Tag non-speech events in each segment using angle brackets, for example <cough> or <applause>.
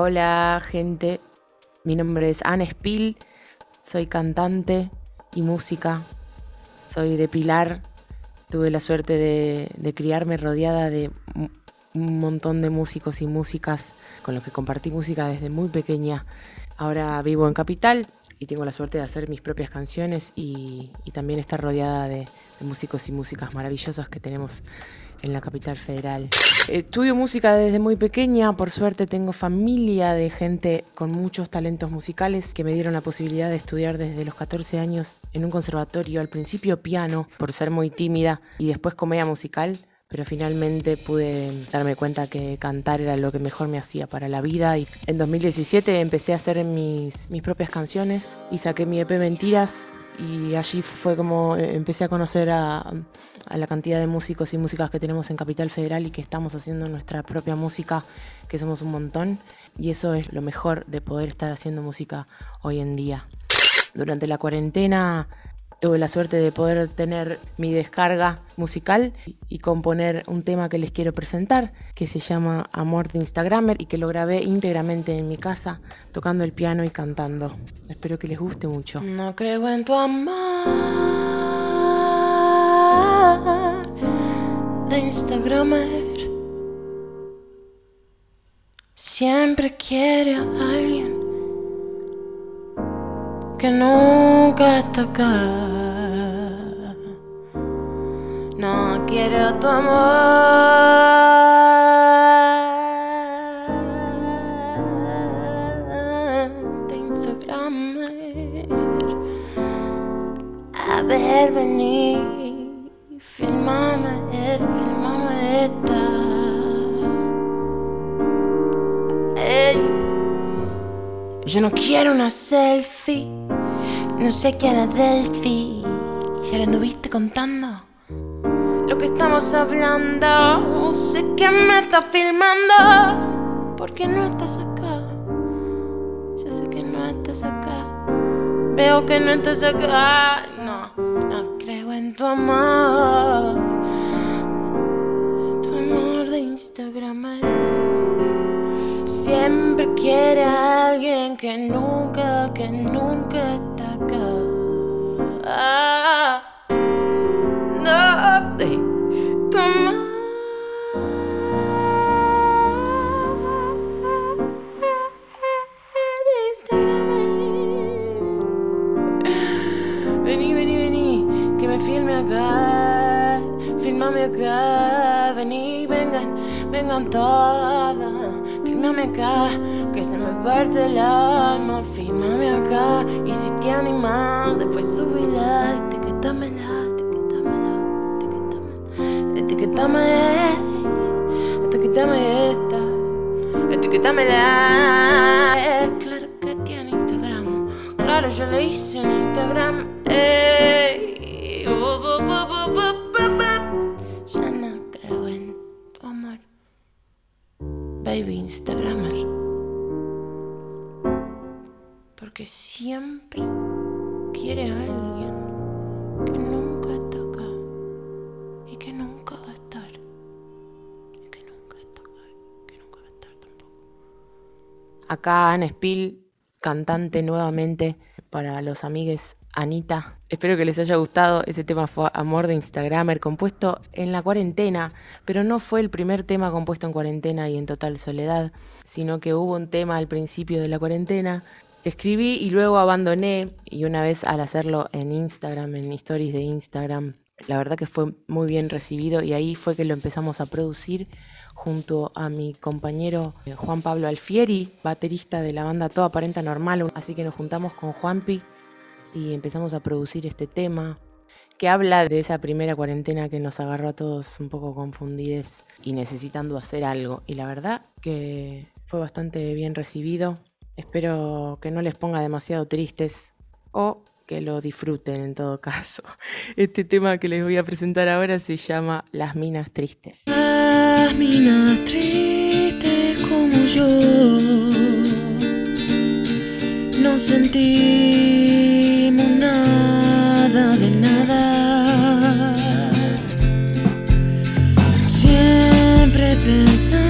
Hola gente, mi nombre es Anne Spill, soy cantante y música, soy de Pilar, tuve la suerte de, de criarme rodeada de un montón de músicos y músicas con los que compartí música desde muy pequeña. Ahora vivo en Capital y tengo la suerte de hacer mis propias canciones y, también estar rodeada de, de músicos y músicas maravillosas que tenemos en la capital federal. Estudio música desde muy pequeña, por suerte tengo familia de gente con muchos talentos musicales que me dieron la posibilidad de estudiar desde los 14 años en un conservatorio, al principio piano, por ser muy tímida, y después comedia musical, pero finalmente pude darme cuenta que cantar era lo que mejor me hacía para la vida y en 2017 empecé a hacer mis, mis propias canciones y saqué mi EP Mentiras y allí fue como eh, empecé a conocer a, la cantidad de músicos y músicas que tenemos en Capital Federal y que estamos haciendo nuestra propia música, que somos un montón, y eso es lo mejor de poder estar haciendo música hoy en día. Durante la cuarentena tuve la suerte de poder tener mi descarga musical y componer un tema que les quiero presentar, que se llama Amor de Instagramer y que lo grabé íntegramente en mi casa, tocando el piano y cantando. Espero que les guste mucho. No creo en tu amor de Instagramer. Siempre quiere a alguien que nunca está. No quiero tu amor de Instagram. A ver, vení, filmame, filmame esta. Yo no quiero una selfie no sé qué era Delphi. ¿Ya le anduviste contando? Lo que estamos hablando. Sé que me estás filmando. ¿Por qué no estás acá? Ya sé que no estás acá. Veo que no estás acá. No, no creo en tu amor. Tu amor de Instagram. Siempre quiere a alguien que nunca, que nunca go. Ah. Parte el alma, filmame acá, y si te animas, después subirla, etiquetámela, etiquetámela, etiquetámela, etiquetame, etiquetame esta, etiquetámela. Claro que tiene Instagram, claro, yo le hice en Instagram, ey, uh, uh, uh, ya no creo en tu amor, baby Instagramer. Porque siempre quiere a alguien que nunca está acá y que nunca va a estar. Y que nunca está acá y que nunca va a estar tampoco. Acá Ana Spill, cantante nuevamente para los amigues Anita. Espero que les haya gustado. Ese tema fue Amor de Instagramer, compuesto en la cuarentena, pero no fue el primer tema compuesto en cuarentena y en total soledad, sino que hubo un tema al principio de la cuarentena escribí y luego abandoné y una vez al hacerlo en Instagram, en stories de Instagram, la verdad que fue muy bien recibido y ahí fue que lo empezamos a producir junto a mi compañero eh, Juan Pablo Alfieri, baterista de la banda Toda Aparenta Normal, así que nos juntamos con Juanpi y empezamos a producir este tema que habla de esa primera cuarentena que nos agarró a todos un poco confundidos y necesitando hacer algo. Y la verdad que fue bastante bien recibido. Espero que no les ponga demasiado tristes o que lo disfruten en todo caso. <laughs> Este tema que les voy a presentar ahora se llama Las Minas Tristes. Las minas tristes como yo no sentimos nada de nada. Siempre pensando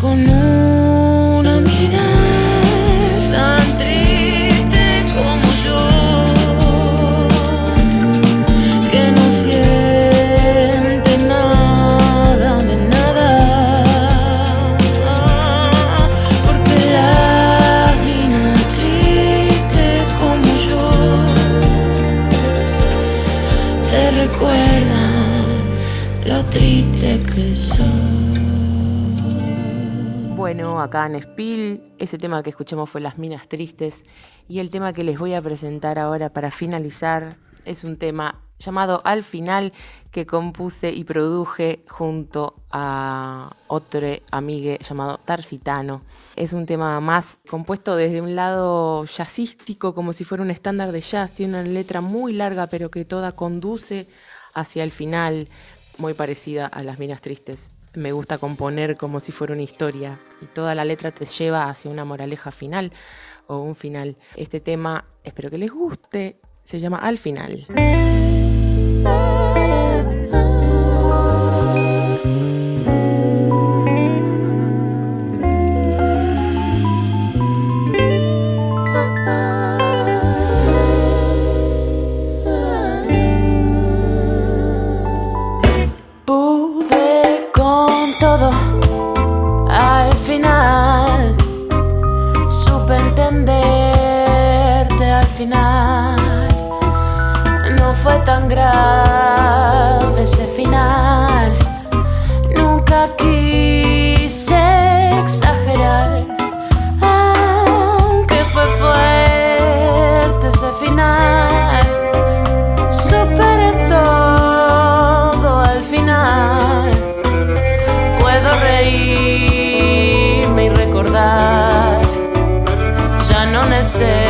con una mina tan triste como yo, que no siente nada de nada, porque la mina triste como yo te recuerda lo triste que soy acá en Spill. Ese tema que escuchamos fue Las Minas Tristes. Y el tema que les voy a presentar ahora para finalizar es un tema llamado Al Final que compuse y produje junto a otro amigue llamado Tarsitano. Es un tema más compuesto desde un lado jazzístico, como si fuera un estándar de jazz. Tiene una letra muy larga, pero que toda conduce hacia el final, muy parecida a Las Minas Tristes. Me gusta componer como si fuera una historia y toda la letra te lleva hacia una moraleja final o un final. Este tema, espero que les guste, se llama Al Final. Tan grave ese final. Nunca quise exagerar. Aunque fue fuerte ese final. Superé todo al final. Puedo reírme y recordar. Ya no necesito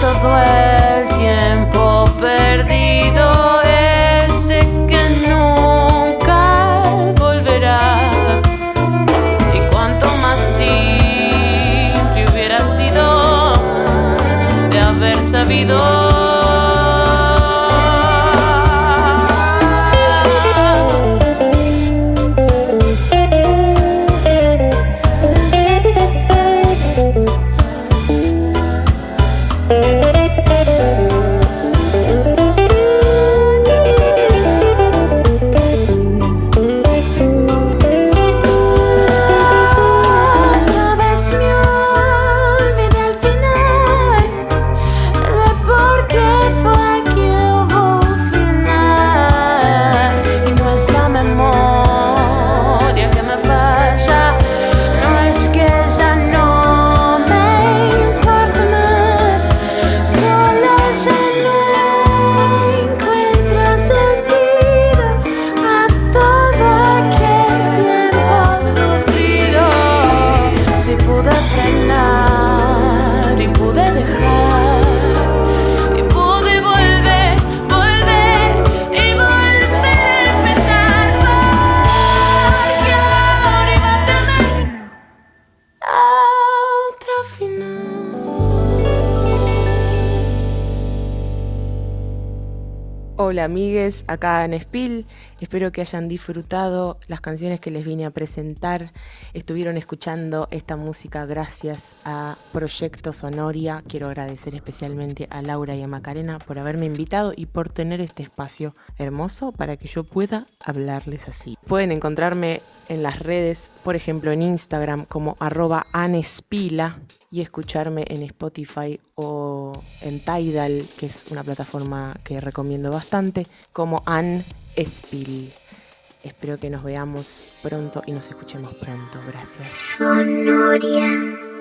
todo el tiempo perdido, Hola amigues, acá en Spill. Espero que hayan disfrutado las canciones que les vine a presentar. Estuvieron escuchando esta música gracias a Proyecto Sonoria. Quiero agradecer especialmente a Laura y a Macarena por haberme invitado y por tener este espacio hermoso para que yo pueda hablarles así. Pueden encontrarme en las redes, por ejemplo en Instagram como arroba anespila y escucharme en Spotify o en Tidal, que es una plataforma que recomiendo bastante, como Ann Espil. Espero que nos veamos pronto y nos escuchemos pronto. Gracias. Sonoria.